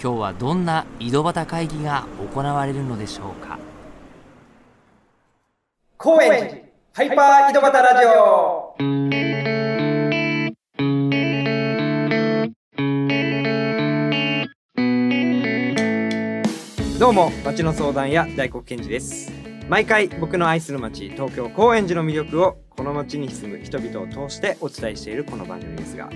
今日はどんな井戸端会議が行われるのでしょうか？高円寺ハイパー井戸端ラジオ。どうも町の相談屋大黒賢治です。毎回僕の愛する町東京高円寺の魅力をこの町に住む人々を通してお伝えしているこの番組ですが、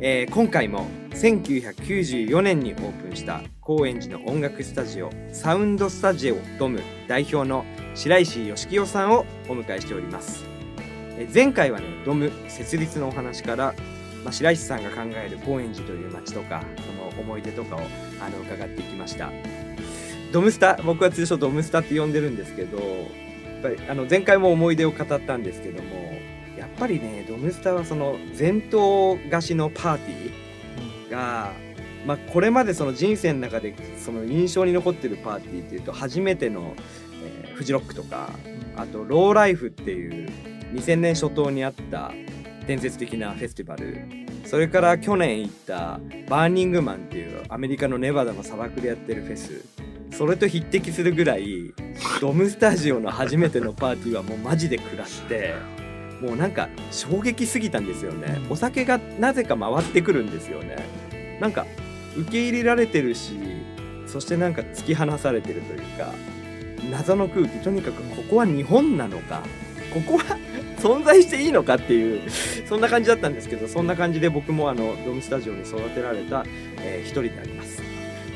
えー今回も1994年にオープンした高円寺の音楽スタジオサウンドスタジオドム代表の白石義清さんをお迎えしております。えー前回はねドム設立のお話から、まあ、白石さんが考える高円寺という街とかその思い出とかをあの伺っていきました。ドムスタ僕は通称ドムスタって呼んでるんですけどやっぱりあの前回も思い出を語ったんですけどもぱりねドムスタはその前頭貸しのパーティーが、まあ、これまでその人生の中でその印象に残ってるパーティーっていうと初めての、えーフジロックとかあとローライフっていう2000年初頭にあった伝説的なフェスティバル。それから去年行ったバーニングマンっていうアメリカのネバダの砂漠でやってるフェス。それと匹敵するぐらいドムスタジオの初めてのパーティーはもうマジで食らってもうなんか衝撃すぎたんですよね。お酒がなぜか回ってくるんですよね。なんか受け入れられてるしそしてなんか突き放されてるというか謎の空気。とにかくここは日本なのかここは 存在していいのかっていうそんな感じだったんですけどそんな感じで僕もあのドームスタジオに育てられた、えー一人であります。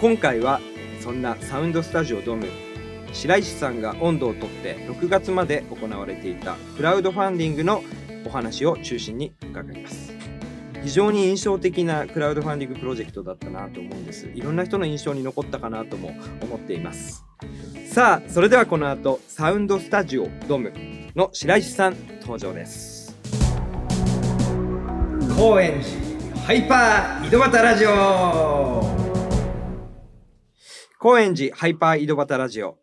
今回はえーそんなサウンドスタジオドーム白石さんが温度をとって6月まで行われていたクラウドファンディングのお話を中心に伺います。非常に印象的なクラウドファンディングプロジェクトだったなと思うんです。いろんな人の印象に残ったかなとも思っています。さあそれではこの後サウンドスタジオドムの白石さん登場です。高円寺ハイパー井戸端ラジオ。高円寺ハイパー井戸端ラジオ、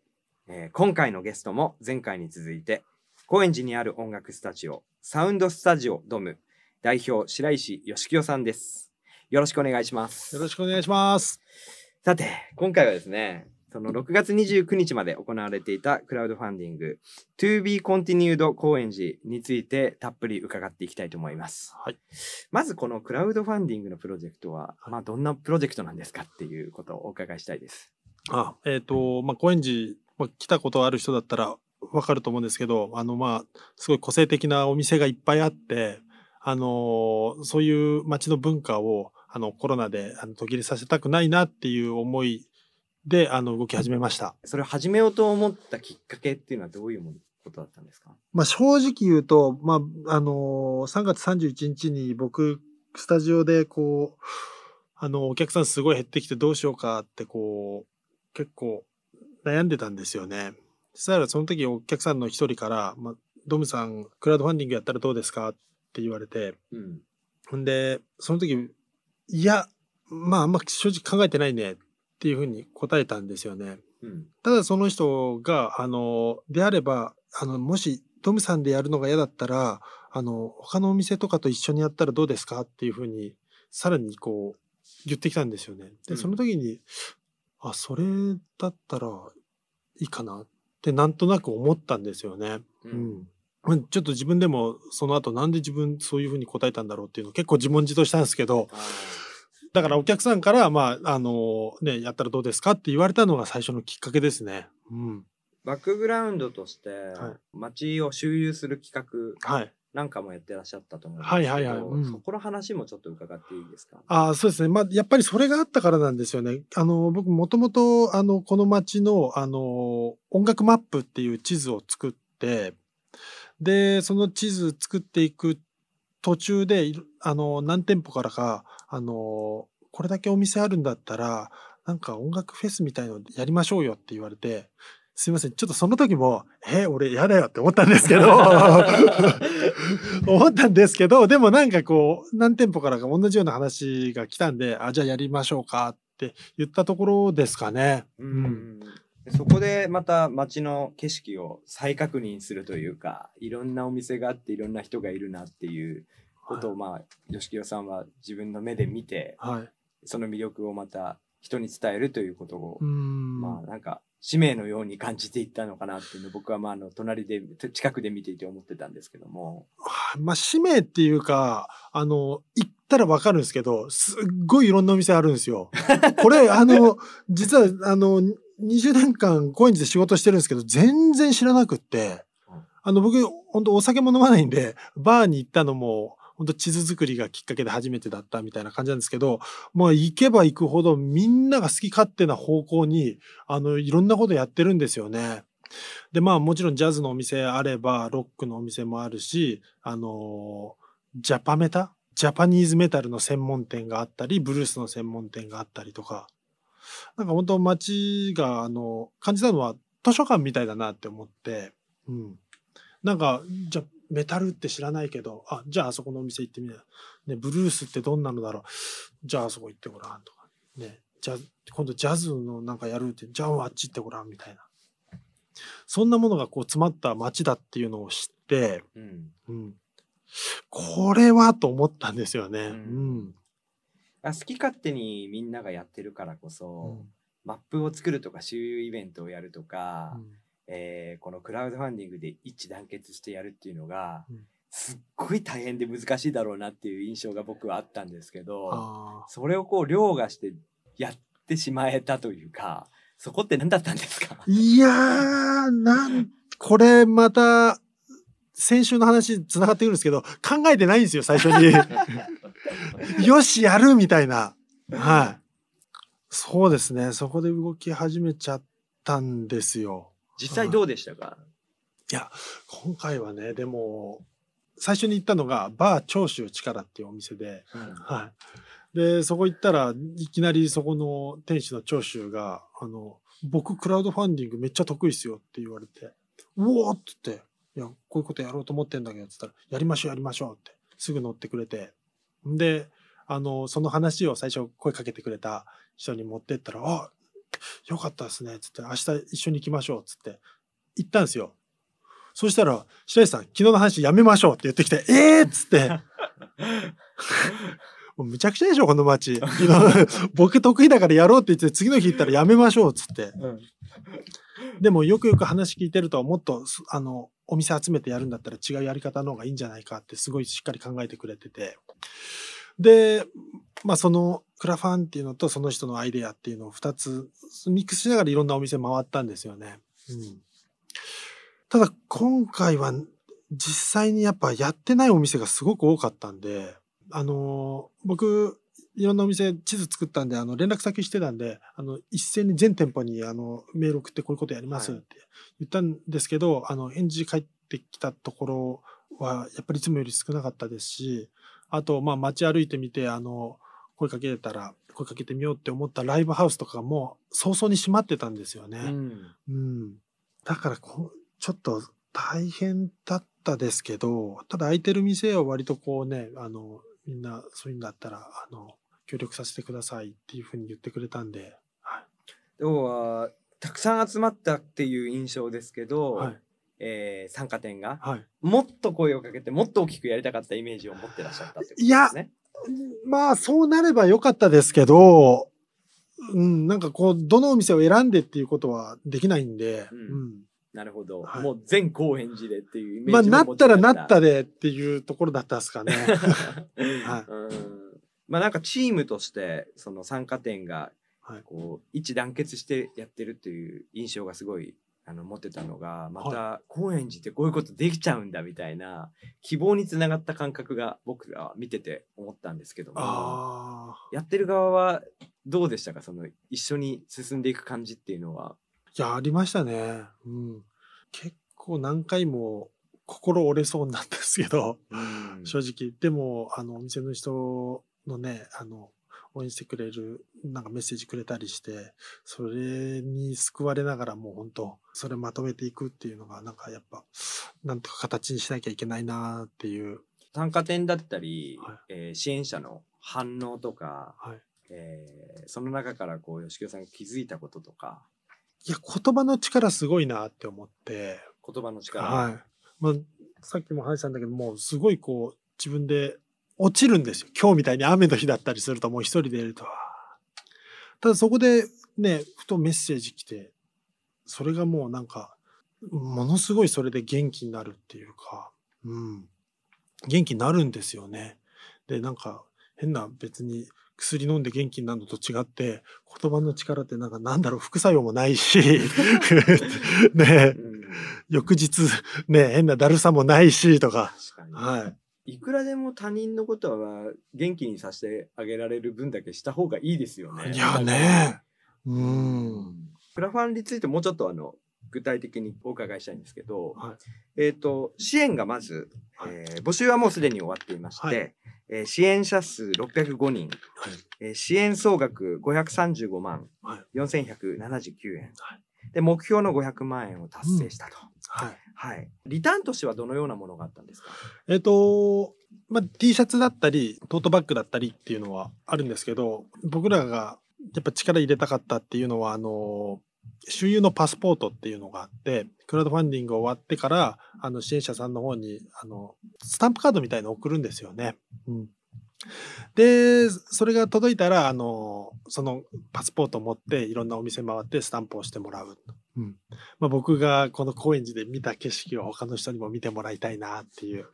えー今回のゲストも前回に続いて高円寺にある音楽スタジオサウンドスタジオドム代表白石義清さんですよろしくお願いしますよろしくお願いします。さて、今回はですね、その6月29日まで行われていたクラウドファンディング To be continued 高円寺についてたっぷり伺っていきたいと思います。はい。まずこのクラウドファンディングのプロジェクトは、まあどんなプロジェクトなんですかっていうことをお伺いしたいです。あ、えっ、と、まあ、高円寺、まあ、来たことある人だったらわかると思うんですけど、あの、まあ、すごい個性的なお店がいっぱいあって、あのーそういう街の文化を、あの、コロナであの途切れさせたくないなっていう思いで、あの、動き始めました。それを始めようと思ったきっかけっていうのはどういうものことだったんですか？まあ、正直言うと、まあ、あのー3月31日に僕、スタジオでこう、あの、お客さんすごい減ってきてどうしようかってこう、結構悩んでたんですよね。そしたらその時お客さんの一人から、まあ、ドムさん、クラウドファンディングやったらどうですかって言われて、うん。ほんで、その時、いや、まあ、あんま正直考えてないねっていうふうに答えたんですよね。うん。ただその人が、あの、であれば、あの、もし、トムさんでやるのが嫌だったら、あの、他のお店とかと一緒にやったらどうですかっていうふうに、さらにこう、言ってきたんですよね。で、うんその時に、あ、それだったらいいかなってなんとなく思ったんですよね。ううん。うんちょっと自分でもその後なんで自分そういうふうに答えたんだろうっていうの結構自問自答したんですけど、あだからお客さんから、まあ、あの、ね、やったらどうですかって言われたのが最初のきっかけですね。うん。ーバックグラウンドとして、はい街を周遊する企画はい。なんかもやってらっしゃったと思うんですけど、はいはいはい。うん。そこの話もちょっと伺っていいですか？ああ、そうですね。まあ、やっぱりそれがあったからなんですよね。あの、僕もともと、あの、この街の、あの、音楽マップっていう地図を作って、で、その地図作っていく途中で、あの、何店舗からか、あの、これだけお店あるんだったら、なんか音楽フェスみたいのやりましょうよって言われて、すいません、ちょっとその時も、え、俺嫌だよって思ったんですけど、思ったんですけど、でもなんかこう、何店舗からか同じような話が来たんで、あ、じゃあやりましょうかって言ったところですかね。うんそこでまた街の景色を再確認するというかいろんなお店があっていろんな人がいるなっていうことを、まあ吉清さんは自分の目で見てはい。その魅力をまた人に伝えるということを、うん。まあなんか使命のように感じていったのかなっていうのを僕はまああの隣で近くで見ていて思ってたんですけども。はいまあ、使命っていうか、あの、行ったらわかるんですけど、すっごいいろんなお店あるんですよ。これ、あの、実は、あの、20年間高円寺で仕事してるんですけど、全然知らなくってうん、あの、僕、本当お酒も飲まないんで、バーに行ったのも、本当地図作りがきっかけで初めてだったみたいな感じなんですけど、まあ行けば行くほどみんなが好き勝手な方向に、あの、いろんなことやってるんですよね。で、まあもちろんジャズのお店あれば、ロックのお店もあるし、あのジャパメタ？ジャパニーズメタルの専門店があったり、ブルースの専門店があったりとか、なんか本当街が、あの、感じたのは図書館みたいだなって思って、うん。なんか、じゃメタルって知らないけど、あ、じゃああそこのお店行ってみなよ。ね、ブルースってどんなのだろう。じゃああそこ行ってごらんとか。ね、じゃあ今度ジャズのなんかやるって、じゃああっち行ってごらんみたいな。そんなものがこう詰まった街だっていうのを知って、うんうん。これはと思ったんですよね。ううんん。あ好き勝手にみんながやってるからこそ、マップを作るとか周遊イベントをやるとか、えーこのクラウドファンディングで一致団結してやるっていうのが、うんすっごい大変で難しいだろうなっていう印象が僕はあったんですけどあそれをこう凌駕してやってしまえたというかそこって何だったんですか？ーいやー、なん、これまた、先週の話つながってくるんですけど、考えてないんですよ、最初に。よし、やるみたいな。はい。そうですね。そこで動き始めちゃったんですよ。実際どうでしたか、今回はね、でも、最初に行ったのが、バー長州力っていうお店で、はい。で、そこ行ったらいきなりそこの店主の長州が、あの、僕クラウドファンディングめっちゃ得意っすよって言われて、うおーって言って、いや、こういうことやろうと思ってんだけど、つったら、やりましょうやりましょうって、すぐ乗ってくれて、んで、あの、その話を最初声かけてくれた人に持ってったら、あ、よかったですね、つって、明日一緒に行きましょう、つって、行ったんですよ。そしたら、白石さん、昨日の話やめましょうって言ってきて、えーっつって、もうむちゃくちゃでしょ、この街。僕得意だからやろうって言って、次の日行ったらやめましょうっつって。うんでもよくよく話聞いてると、もっと、すあの、お店集めてやるんだったら違うやり方の方がいいんじゃないかってすごいしっかり考えてくれてて。で、まあそのクラファンっていうのとその人のアイデアっていうのを2つミックスしながらいろんなお店回ったんですよね。うん。ただ今回は実際にやっぱやってないお店がすごく多かったんで、あのー僕、いろんなお店地図作ったんで、あの、連絡先してたんで、あの、一斉に全店舗に、あの、メール送ってこういうことやりますって言ったんですけど、あの、返事返ってきたところは、やっぱりいつもより少なかったですし、あと、まあ、街歩いてみて、あの、声かけたら、声かけてみようって思ったライブハウスとかも、早々に閉まってたんですよね。うんうん。だからこう、ちょっと大変だったですけど、ただ空いてる店は割とこうね、あの、みんなそういうんだったら、あの、協力させてくださいっていうふうに言ってくれたんで、は要はたくさん集まったっていう印象ですけど、い。はい。えー参加店がはい。もっと声をかけてもっと大きくやりたかったイメージを持ってらっしゃったってことですいやね。まあ、そうなればよかったですけど、うん、なんかこう、どのお店を選んでっていうことはできないんで、うん。うん。なるほど、はい。もう全高円寺でっていうイメまあ、ージなったらな持ったでっていうところだったですかね。はい。うん。まあなんかチームとしてその参加店がはい。こう一致団結してやってるっていう印象がすごいあの持ってたのがまた高円寺ってこういうことできちゃうんだみたいな希望につながった感覚が僕らは見てて思ったんですけども。やってる側はどうでしたか？その一緒に進んでいく感じっていうのは。いや、ありましたね。うん。結構何回も心折れそうになったんですけど、うん正直。でも、あの、お店の人のね、あの、応援してくれる、なんかメッセージくれたりして、それに救われながらもう本当、それまとめていくっていうのが、なんかやっぱ、なんとか形にしなきゃいけないなっていう。参加点だったり、はいえー支援者の反応とか、はい。えーその中からこう吉清さんが気づいたこととかいや、言葉の力すごいなって思って、言葉の力、はい。まあ、さっきも話したんだけど、もうすごいこう、自分で落ちるんですよ。今日みたいに雨の日だったりすると、もう一人でいると。ただそこでね、ふとメッセージ来て、それがもうなんか、ものすごいそれで元気になるっていうか、うん。元気になるんですよね。で、なんか、変な別に薬飲んで元気になるのと違って、言葉の力ってなんかなんだろう、副作用もないし、ねうん翌日、ね、変なだるさもないし、とか。確かに、はい。いくらでも他人のことは元気にさせてあげられる分だけした方がいいですよね。いやね。うん。クラファンについてもうちょっとあの具体的にお伺いしたいんですけど、はい。えっ、と支援がまず、はい。えー募集はもうすでに終わっていまして、はい。えー支援者数605人、はい。えー支援総額535万はい。4179円、はい。で目標の500万円を達成したと、はい。はい、リターンとしてはどのようなものがあったんですか？えっ、と、まあ、T シャツだったり、トートバッグだったりっていうのはあるんですけど、僕らがやっぱ力入れたかったっていうのは、あの、周遊のパスポートっていうのがあって、クラウドファンディング終わってから、あの、支援者さんの方に、あの、スタンプカードみたいのを送るんですよね。うん。で、それが届いたら、あの、そのパスポートを持っていろんなお店回ってスタンプをしてもらう。うん。まあ、僕がこの高円寺で見た景色を他の人にも見てもらいたいなっていう、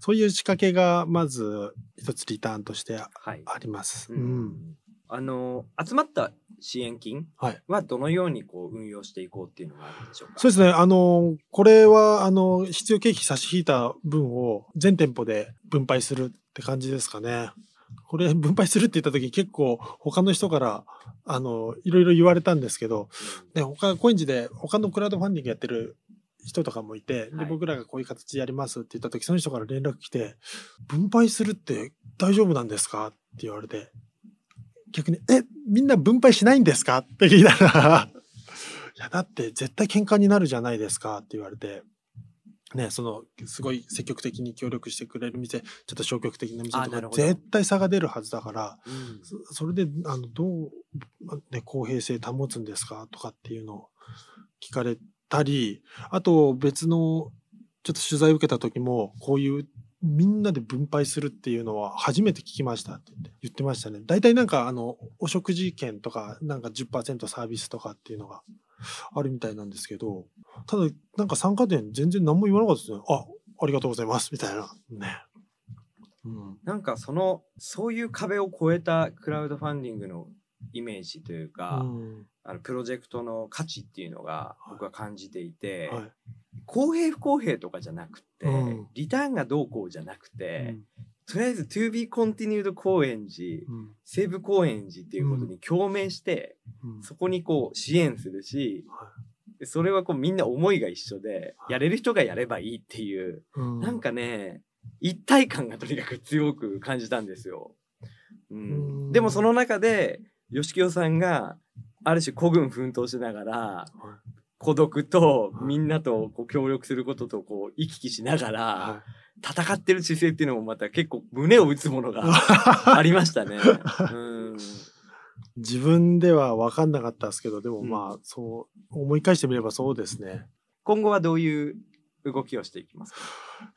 そういう仕掛けがまず一つリターンとしてあはい、ります。ううんん。あの集まった支援金はいはどのようにこう運用していこうっていうのがあるんでしょうか？そうですね。あの、これは、あの、必要経費差し引いた分を全店舗で分配するって感じですかね。これ分配するって言った時結構他の人から、あの、いろいろ言われたんですけど、ね、他、高円寺で他のクラウドファンディングやってる人とかもいて、ではい。僕らがこういう形でやりますって言った時、その人から連絡来て、分配するって大丈夫なんですかって言われて、逆に、え、みんな分配しないんですかって聞いたら、いや、だって絶対喧嘩になるじゃないですかって言われて、ね、その、すごい積極的に協力してくれる店、ちょっと消極的な店とか、絶対差が出るはずだから、うんそそれで、あの、どう、ね、公平性保つんですかとかっていうのを聞かれたり、あと別の、ちょっと取材を受けた時も、こういうみんなで分配するっていうのは初めて聞きましたって言って言ってましたね。大体なんかあの、お食事券とか、なんか10%サービスとかっていうのがあるみたいなんですけど、ただなんか参加店全然何も言わなかったですね。あ、ありがとうございます、みたいな。ね。うん。なんかそのそういう壁を越えたクラウドファンディングのイメージというか、うんあのプロジェクトの価値っていうのが僕は感じていて、はい。公平不公平とかじゃなくて、うんリターンがどうこうじゃなくて、うんとりあえず To be continued 高円寺、うん西武高円寺っていうことに共鳴して、うん。そこにこう支援するし、はでそれはこうみんな思いが一緒で、はい。やれる人がやればいいっていう、うん。なんかね、一体感がとにかく強く感じたんですよ。うん。うん。でもその中で、吉清さんが、ある種孤軍奮闘しながら、孤独とはい。みんなとこう協力することとこう行き来しながら、は戦ってる姿勢っていうのもまた結構胸を打つものがい ありましたね。うん自分では分かんなかったですけど、でもうんまあ、そう、思い返してみればそうですね。今後はどういう動きをしていきますか？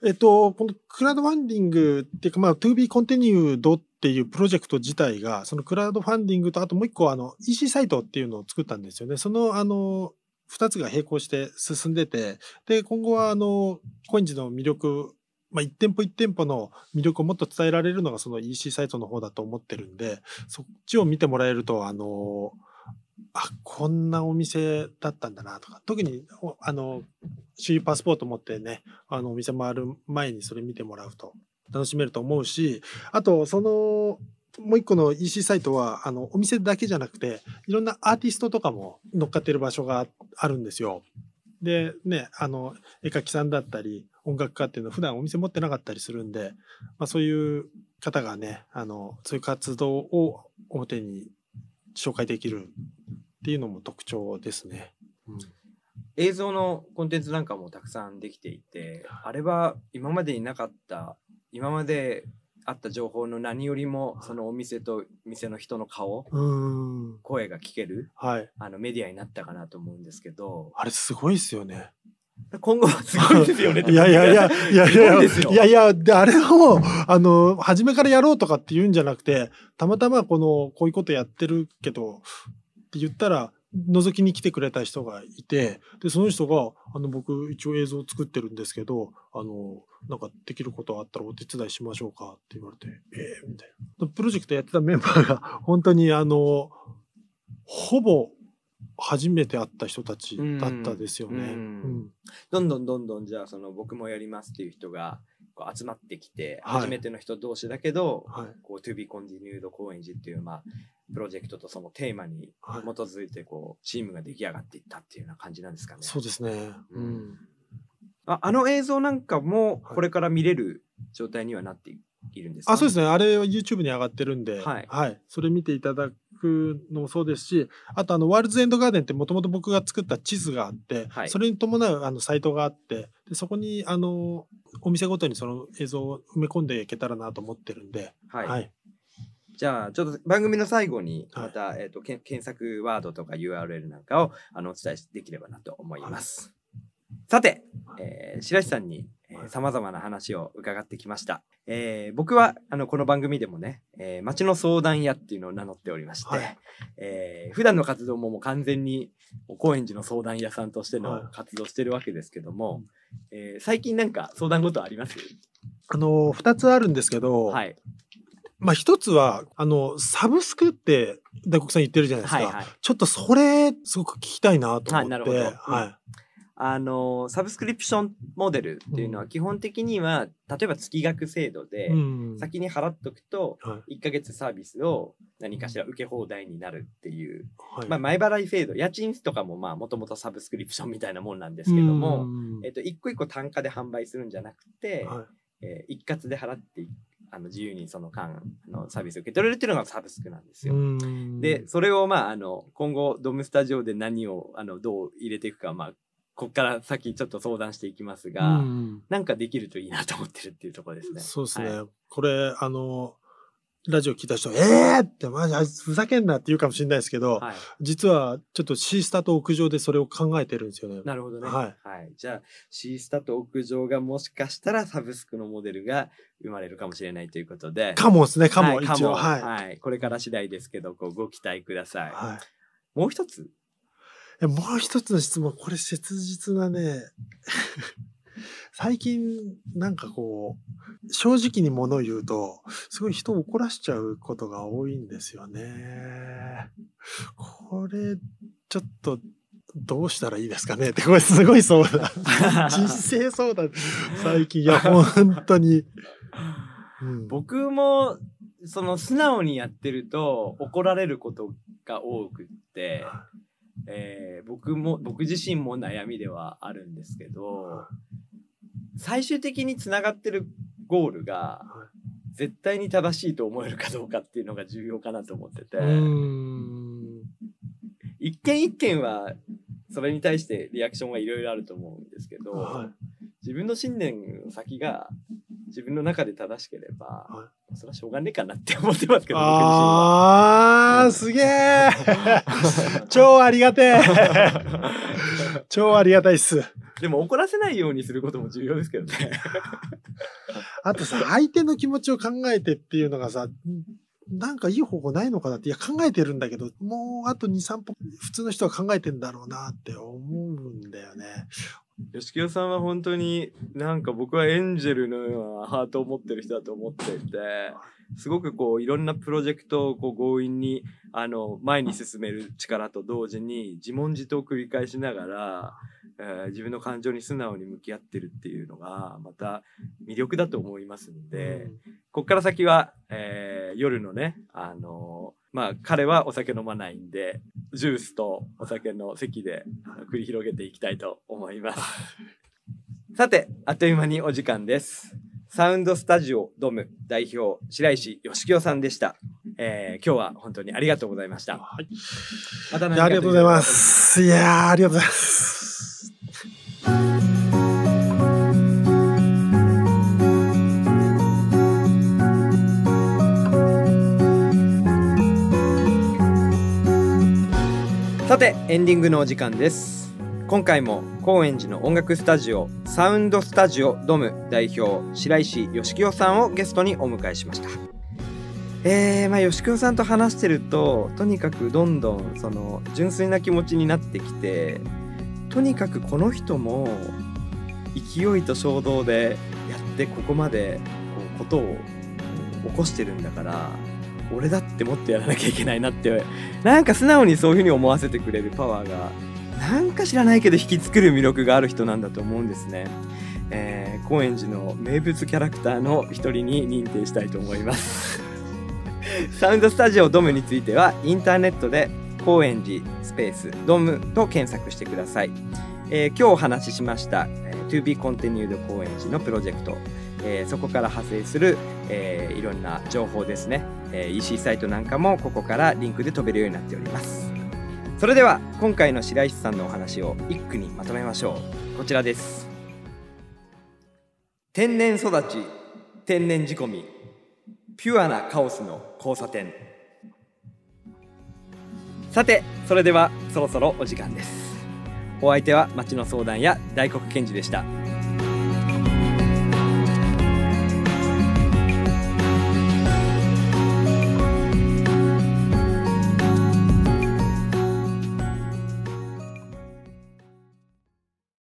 えっと、このクラウドファンディングっていうか、まあ、to be continued っていうプロジェクト自体が、そのクラウドファンディングと、あともう一個、あの、EC サイトっていうのを作ったんですよね。その、あの、二つが並行して進んでて、で、今後は、あの、コインズの魅力、まあ、一店舗一店舗の魅力をもっと伝えられるのがその EC サイトの方だと思ってるんで、そっちを見てもらえると、あの、あ、こんなお店だったんだなとか、特に、あの、周遊パスポート持ってね、あの、お店回る前にそれ見てもらうと楽しめると思うし、あと、その、もう一個の EC サイトは、あの、お店だけじゃなくて、いろんなアーティストとかも乗っかってる場所があるんですよ。で、ね、あの、絵描きさんだったり、音楽家っていうのは普段お店持ってなかったりするんで、まあそういう方がね、あの、そういう活動を表に紹介できるっていうのも特徴ですね。うん映像のコンテンツなんかもたくさんできていてあれは今までになかった今まであった情報の何よりもそのお店と店の人の顔うん。声が聞けるはい。あのメディアになったかなと思うんですけどあれすごいですよね。今後はすごいですよねいやいやいや、いやいやいやいや、で、あれを、あの、初めからやろうとかって言うんじゃなくて、たまたまこの、こういうことやってるけど、って言ったら、覗きに来てくれた人がいて、で、その人が、あの、僕、一応映像作ってるんですけど、あの、なんかできることあったらお手伝いしましょうかって言われて、ええみたいな。プロジェクトやってたメンバーが、本当にあの、ほぼ初めて会った人たちだったですよね。どんどんどんどんじゃあその僕もやりますっていう人がこう集まってきて、はい初めての人同士だけど、はい。こう To be continued 高円寺っていうまあプロジェクトとそのテーマにはい基づいてこうチームが出来上がっていったっていうような感じなんですかね。そうですね。ううんん。ああの映像なんかもはいこれから見れる状態にはなっているんですか、あ、そうですね。あれは YouTube に上がってるんで、はいそれ見ていただくのもそうですし、あとあの、ワールズエンドガーデンってもともと僕が作った地図があって、はい。それに伴うあのサイトがあって、でそこにあの、お店ごとにその映像を埋め込んでいけたらなと思ってるんで、はい。はい。じゃあちょっと番組の最後にはい。また、えー、と検索ワードとか URL なんかをあのお伝えできればなと思います。さて、えー白石さんにさまざまな話を伺ってきました。えー僕はあのこの番組でもね、えー町の相談屋っていうのを名乗っておりまして、はいえー普段の活動ももう完全に高円寺の相談屋さんとしてはいの活動してるわけですけども、えー最近なんか相談事あります？あの、二つあるんですけど、はい。まあ一つは、あの、サブスクって大黒さん言ってるじゃないですか。はいはい。ちょっとそれ、すごく聞きたいなと思って、はいなるほどうんはい。あのサブスクリプションモデルっていうのはうん基本的には、例えば月額制度で、うん。先に払っとくとはい。1ヶ月サービスを何かしら受け放題になるっていう、はい。まあ、前払い制度家賃とかもまあもともとサブスクリプションみたいなもんなんですけども、うん。えっと、一個一個単価で販売するんじゃなくて、はい。えー一括で払っていあの自由にその間あのサービスを受け取れるっていうのがサブスクなんですよ。うん。で、それをまあ、あの、今後、ドームスタジオで何を、あの、どう入れていくか、まあ、こっから先ちょっと相談していきますが、うんなんかできるといいなと思ってるっていうところですね。そうですね。はいこれ、あの、ラジオ聞いた人、ええー、って、マジあいつふざけんなって言うかもしれないですけど、はい。実はちょっとシースタと屋上でそれを考えてるんですよね。なるほどね。はいじゃあ、シースタと屋上がもしかしたらサブスクのモデルが生まれるかもしれないということで。かもですね、かも、はい一応。はい。はい。これから次第ですけど、こうご期待ください。はいもう一つ。えもう一つの質問、これ切実なね、最近なんかこう、正直に物を言うと、すごい人を怒らしちゃうことが多いんですよね。これ、ちょっと、どうしたらいいですかね？って、これすごい相談。人生相談、最近、いや、本当に。うん僕も、その素直にやってると怒られることが多くって、えー僕も、僕自身も悩みではあるんですけど、最終的につながってるゴールが絶対に正しいと思えるかどうかっていうのが重要かなと思ってて。一件一件はそれに対してリアクションはいろいろあると思うんですけど、はい自分の信念の先が自分の中で正しければ、はそれはしょうがねえかなって思ってますけど、あー、すげえ 超ありがてえ 超ありがたいっす。でも怒らせないようにすることも重要ですけどね。あとさ、相手の気持ちを考えてっていうのがさ、んなんかいい方法ないのかなって、いや考えてるんだけど、もうあと2、3歩普通の人は考えてんだろうなって思うんだよね。吉清さんは本当になんか僕はエンジェルのようなハートを持ってる人だと思っていて、すごくこういろんなプロジェクトをこう強引にあの前に進める力と同時に自問自答を繰り返しながら、えー自分の感情に素直に向き合ってるっていうのがまた魅力だと思いますので、こっから先は、えー夜のね、あのーまあ彼はお酒飲まないんで、ジュースとお酒の席で繰り広げていきたいと思います。さて、あっという間にお時間です。サウンドスタジオドム代表白石義清さんでした、えー今日は本当にありがとうございましたはい。またいやありがとうございます。いやーありがとうございます。さてエンディングのお時間です今回も高円寺の音楽スタジオサウンドスタジオドム代表白石義清さんをゲストにお迎えしました。えー、まあ義清さんと話してるととにかくどんどんその純粋な気持ちになってきてとにかくこの人も勢いと衝動でやってここまでこうことを起こしてるんだから俺だってもっとやらなきゃいけないなってなんか素直にそういうふうに思わせてくれるパワーがなんか知らないけど引き作る魅力がある人なんだと思うんですね。えー、高円寺の名物キャラクターの一人に認定したいと思います。サウンドスタジオドムについてはインターネットで高円寺スペースドムと検索してください。えー今日お話ししました、え To be continued 高円寺のプロジェクト、えーそこから派生する、えーいろんな情報ですね、えー EC サイトなんかもここからリンクで飛べるようになっておりますそれでは今回の白石さんのお話を一句にまとめましょう。こちらです。天然育ち天然仕込み。ピュアなカオスの交差点。さてそれではそろそろお時間です。お相手は町の相談や大黒賢治でした。